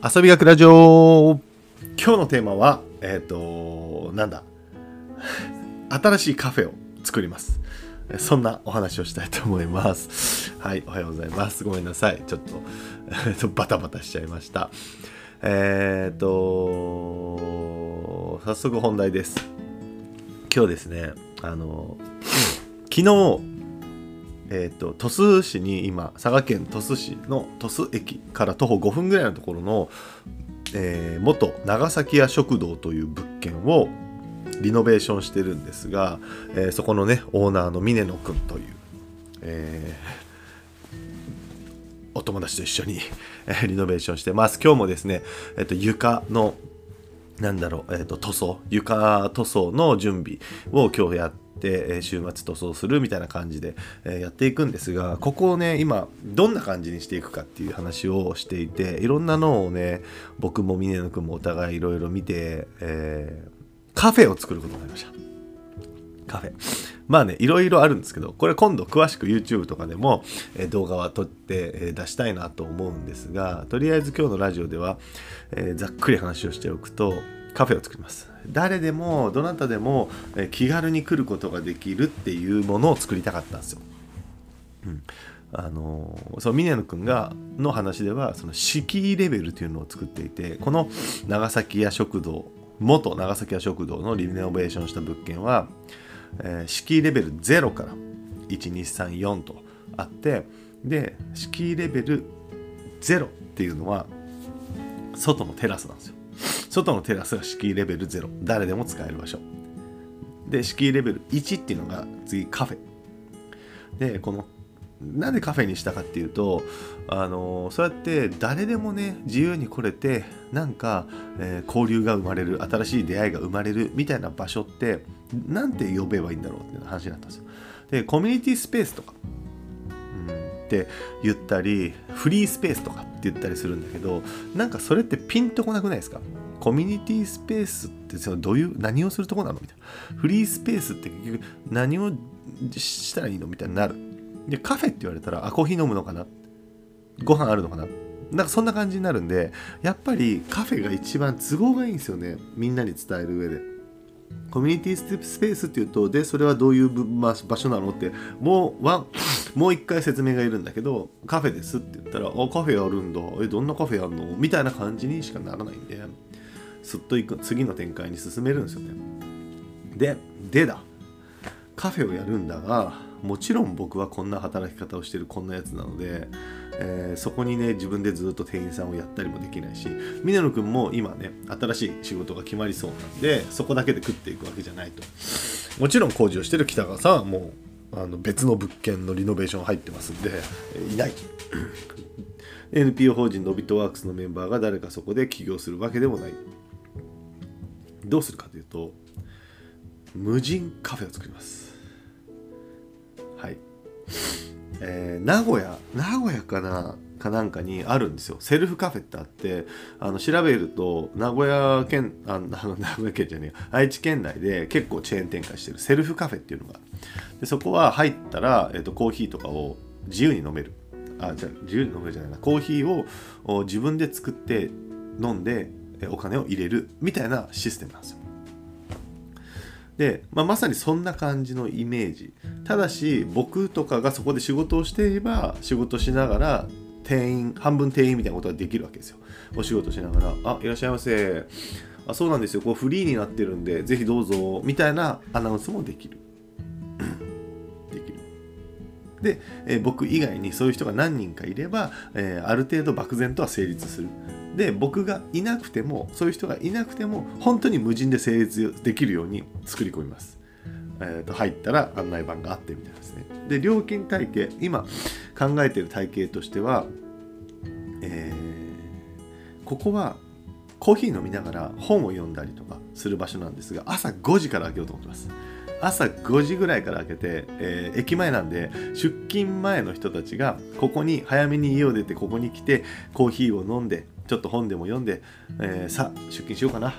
遊び学ラジオ今日のテーマは、えっ、と、なんだ？新しいカフェを作ります。そんなお話をしたいと思います。はい、おはようございます。ごめんなさい。ちょっと、えっとバタバタしちゃいました。えっ、と、早速本題です。今日ですね、あの、昨日、えー、と鳥栖市に今佐賀県鳥栖市の鳥栖駅から徒歩5分ぐらいのところの、えー元長崎屋食堂という物件をリノベーションしてるんですが、えーそこのねオーナーの峰野くんという、えーお友達と一緒にえーリノベーションしてます。今日もですね、えー、と床のなんだろう、えー、と塗装床塗装の準備を今日やって、えー週末塗装するみたいな感じで、やっていくんですがここをね今どんな感じにしていくかっていう話をしていていろんなのをね僕も峰野くんもお互いいろいろ見て、えーカフェを作ることになりました。カフェ。まあねいろいろあるんですけどこれ今度詳しく YouTube とかでも、え動画は撮って、え出したいなと思うんですがとりあえず今日のラジオでは、えざっくり話をしておくとカフェを作ります。誰でもどなたでも、気軽に来ることができるっていうものを作りたかったんですよ、うん。あのその峰野くんがの話ではその敷居レベルというのを作っていてこの長崎屋食堂元長崎屋食堂のリノベーションした物件は、えー敷居レベル0から1234とあってで敷居レベル0っていうのは外のテラスなんですよ。外のテラスが敷居レベル0誰でも使える場所。で敷居レベル1っていうのが次カフェ。でこのなんでカフェにしたかっていうとあのそうやって誰でもね自由に来れてなんか、えー交流が生まれる新しい出会いが生まれるみたいな場所ってなんて呼べばいいんだろうっていう話になったんですよ。でコミュニティスペースとか、うん、って言ったりフリースペースとかって言ったりするんだけどなんかそれってピンとこなくないですか？コミュニティスペースってそのどういう何をするとこなのみたいな。フリースペースって結局何をしたらいいのみたいになる。でカフェって言われたらあコーヒー飲むのかな。ご飯あるのかな。なんかそんな感じになるんでやっぱりカフェが一番都合がいいんですよね。みんなに伝える上で。コミュニティスペースっていうとでそれはどういう場所なのってもうワンもう一回説明がいるんだけどカフェですって言ったら「あカフェあるんだ。えどんなカフェやんの?」みたいな感じにしかならないんで。すっといく次の展開に進めるんですよね。ででだ。カフェをやるんだがもちろん僕はこんな働き方をしてるこんなやつなので、えーそこにね自分でずっと店員さんをやったりもできないし峰野くんも今ね新しい仕事が決まりそうなんでそこだけで食っていくわけじゃないと。もちろん工事をしてる北川さんはもうあの別の物件のリノベーション入ってますんでえいない。NPO 法人のビットワークスのメンバーが誰かそこで起業するわけでもない。どうするかというと無人カフェを作ります。はい、えー名古屋名古屋かなかなんかにあるんですよ。セルフカフェってあってあの調べると名古屋県あ名古屋県じゃねえ愛知県内で結構チェーン展開してるセルフカフェっていうのが。でそこは入ったら、えー、とコーヒーとかを自由に飲める。あじゃあ自由に飲めるじゃないな。コーヒーをお自分で作って飲んでお金を入れるみたいなシステムなんですよ。で、まあ、まさにそんな感じのイメージ。ただし僕とかがそこで仕事をしていれば仕事しながら店員半分店員みたいなことができるわけですよ。お仕事しながら「あいらっしゃいませ。あそうなんですよ。こうフリーになってるんでぜひどうぞ」みたいなアナウンスもできるできる。で、えー僕以外にそういう人が何人かいれば、えーある程度漠然とは成立する。で僕がいなくてもそういう人がいなくても本当に無人で成立できるように作り込みます、えーと入ったら案内板があってみたいですね。で料金体系今考えてる体系としては、えーここはコーヒー飲みながら本を読んだりとかする場所なんですが朝5時から開けようと思ってます。朝5時ぐらいから開けて、えー駅前なんで出勤前の人たちがここに早めに家を出てここに来てコーヒーを飲んでちょっと本でも読んで、えーさあ出勤しようかな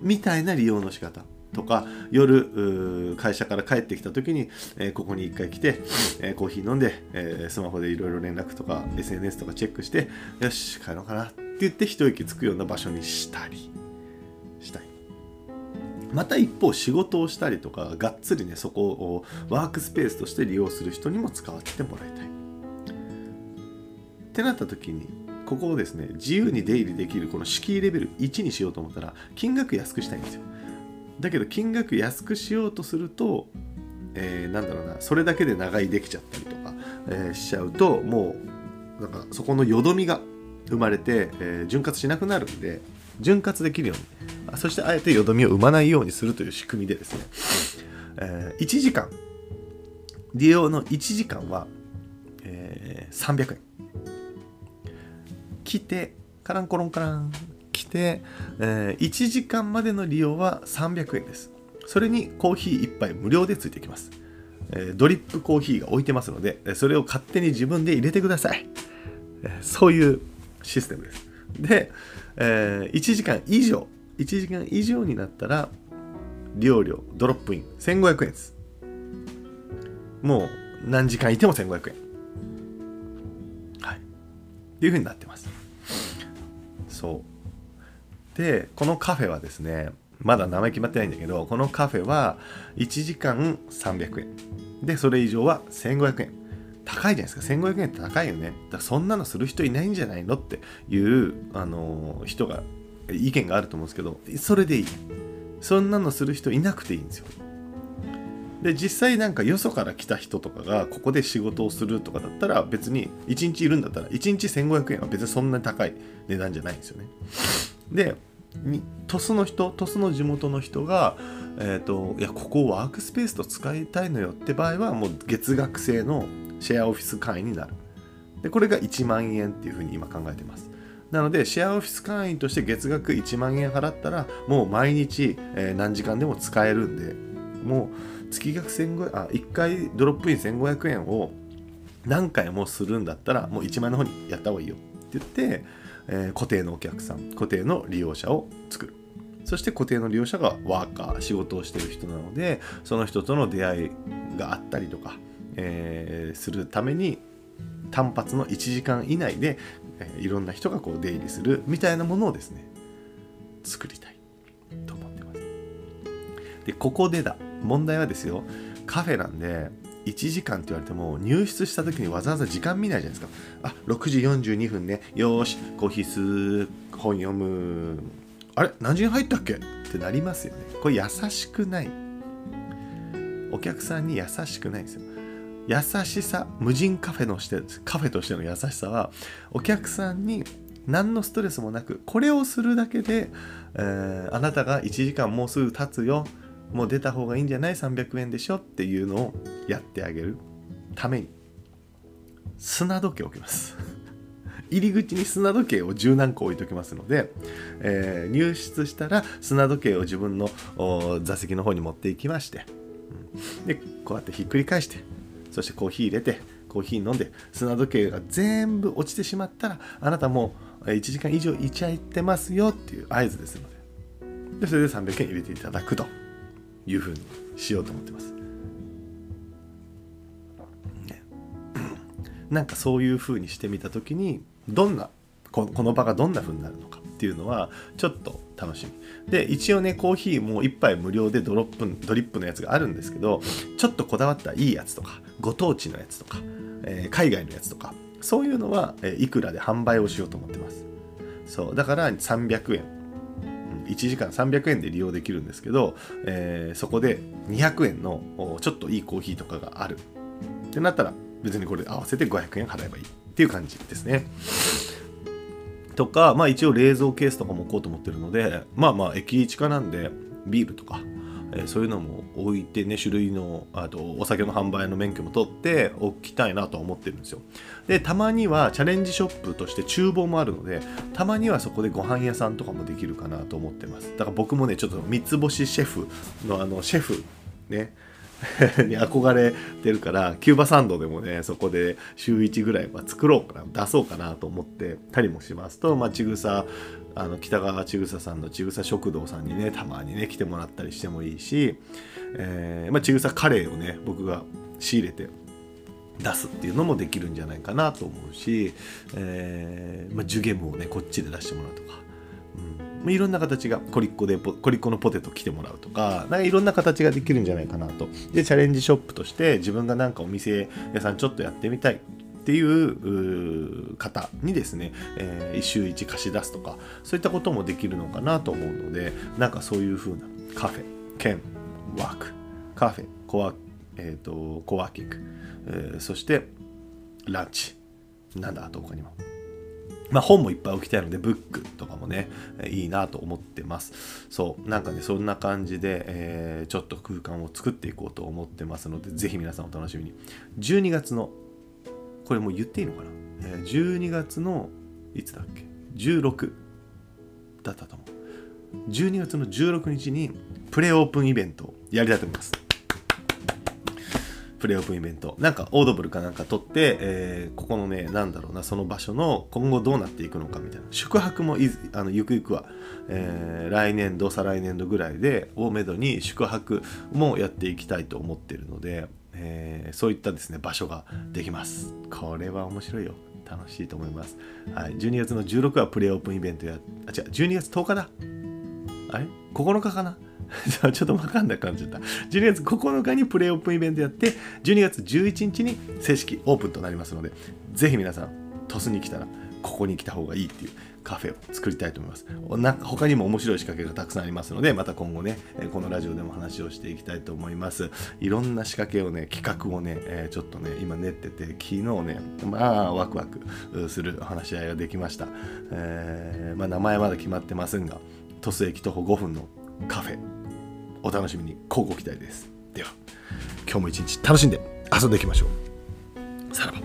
みたいな利用の仕方。とか夜会社から帰ってきた時に、えーここに一回来て、えーコーヒー飲んで、えースマホでいろいろ連絡とか SNS とかチェックしてよし帰ろうかなって言って一息つくような場所にしたり。また一方仕事をしたりとかがっつりねそこをワークスペースとして利用する人にも使わせてもらいたい。ってなった時にここをですね自由に出入りできるこの敷居レベル1にしようと思ったら金額安くしたいんですよ。だけど金額安くしようとすると、えー、なんだろうなそれだけで長居できちゃったりとか、えー、しちゃうともうなんかそこのよどみが生まれて、えー、潤滑しなくなるんで潤滑できるようにそしてあえてよどみを生まないようにするという仕組みでですね、えー、1時間。利用の1時間は、えー、300円。来てカランコロンカラン。来て、えー、1時間までの利用は300円です。それにコーヒー1杯無料でついてきます、えー、ドリップコーヒーが置いてますのでそれを勝手に自分で入れてください、えー、そういうシステムです。で、えー、1時間以上1時間以上になったら利用料ドロップイン。1500円です。もう何時間いても1500円。はい。っていうふうになってます。そう。でこのカフェはですねまだ名前決まってないんだけどこのカフェは1時間300円。でそれ以上は1500円。高いじゃないですか。1500円って高いよね。だそんなのする人いないんじゃないのっていう、あのー、人が意見があると思うんですけどそれでいい。そんなのする人いなくていいんですよ。で実際なんかよそから来た人とかがここで仕事をするとかだったら別に1日いるんだったら1日1500円は別にそんなに高い値段じゃないんですよね。で鳥栖の人鳥栖の地元の人が、えーと、いやここをワークスペースと使いたいのよって場合はもう月額制のシェアオフィス会員になる。でこれが1万円っていうふうに今考えてます。なのでシェアオフィス会員として月額1万円払ったらもう毎日、え、何時間でも使えるんでもう月額1500あ1回ドロップイン1500円を何回もするんだったらもう1万円の方にやった方がいいよ。って言ってえー、固定のお客さん固定の利用者を作る。そして固定の利用者がワーカー仕事をしてる人なのでその人との出会いがあったりとか、えー、するために単発の1時間以内で、え、いろんな人がこう出入りするみたいなものをですね作りたいと思ってます。でここでだ。問題はですよカフェなんで1時間って言われても入室した時にわざわざ時間見ないじゃないですか。あ6時42分ね。よしコーヒー吸う本読む。あれ？何時に入ったっけ？ってなりますよね。これ優しくない。お客さんに優しくないんですよ。優しさ無人カフェのしてカフェとしての優しさはお客さんに何のストレスもなくこれをするだけで、えー、あなたが1時間もうすぐ経つよ。もう出た方がいいんじゃない？300円でしょ？っていうのをやってあげるために。砂時計を置きます。入り口に砂時計を十何個置いときますので、えー、入室したら砂時計を自分の座席の方に持っていきまして、でこうやってひっくり返して。そしてコーヒー入れてコーヒー飲んで砂時計が全部落ちてしまったらあなたもう1時間以上いちゃいってますよっていう合図ですのででそれで300円入れていただくと。いうふうにしようと思ってます。ね、なんかそういうふうにしてみた時にどんなこの場がどんな風になるのかっていうのはちょっと楽しみで一応ねコーヒーも1杯無料でドロップドリップのやつがあるんですけどちょっとこだわったいいやつとかご当地のやつとか、えー、海外のやつとかそういうのは、えー、いくらで販売をしようと思ってます。そうだから300円。1時間300円で利用できるんですけど、えー、そこで200円のちょっといいコーヒーとかがある。ってなったら別にこれ合わせて500円払えばいいっていう感じですね。とか、まあ一応冷蔵ケースとかも置こうと思ってるので、まあまあ駅地下なんでビールとか、え、そういうのも置いてね種類のあとお酒の販売の免許も取っておきたいなと思ってるんですよ。でたまにはチャレンジショップとして厨房もあるのでたまにはそこでご飯屋さんとかもできるかなと思ってます。だから僕もねちょっと三つ星シェフのあのシェフね に憧れてるからキューバサンドでもねそこで週1ぐらいは作ろうかな出そうかなと思ってたりもしますと、まあ、ちぐさあの北川ちぐさんのちぐさ食堂さんにねたまにね来てもらったりしてもいいし、えーまあ、ちぐさカレーをね僕が仕入れて出すっていうのもできるんじゃないかなと思うし、えーまあ、ジュゲムをねこっちで出してもらうとか、うん、いろんな形がコリッコでコリッコのポテト来てもらうとかなんかいろんな形ができるんじゃないかなと。でチャレンジショップとして自分がなんかお店屋さんちょっとやってみたいっていう方にですね、えー、1週1貸し出すとかそういったこともできるのかなと思うのでなんかそういう風なカフェ兼ワークカフェコワ,、えーと、コワーキング、えー、そしてランチなんだあと他にもまあ、本もいっぱい置きたいので、ブックとかもね、いいなと思ってます。そう、なんかね、そんな感じで、えー、ちょっと空間を作っていこうと思ってますので、ぜひ皆さんお楽しみに。12月のこれもう言っていいのかな、えー、12月のいつだっけ？16だったと思う。12月の16日にプレオープンイベントをやりたいと思います。プレオープンイベント。なんかオードブルかなんか取って、えー、ここのねなんだろうなその場所の今後どうなっていくのかみたいな。宿泊もいあのゆくゆくは、えー、来年度再来年度ぐらいでをめどに宿泊もやっていきたいと思ってるのでえー、そういったですね場所ができます。これは面白いよ。楽しいと思います、はい、12月の16はプレイオープンイベントやあ違う12月10日だ。あれ？9日かな？ちょっと分かんなくなっちゃった。12月9日にプレイオープンイベントやって、12月11日に正式オープンとなりますので、ぜひ皆さん、鳥栖に来たら、ここに来た方がいいっていう。カフェを作りたいと思います。なんか他にも面白い仕掛けがたくさんありますので、また今後ね、このラジオでも話をしていきたいと思います。いろんな仕掛けをね、企画をね、えちょっとね、今練ってて、昨日ね、まあ、ワクワクする話し合いができました。えー、まあ、名前まだ決まってませんが、鳥栖駅徒歩5分のカフェ、お楽しみに、交互期待です。では、今日も一日楽しんで遊んでいきましょう。さらば。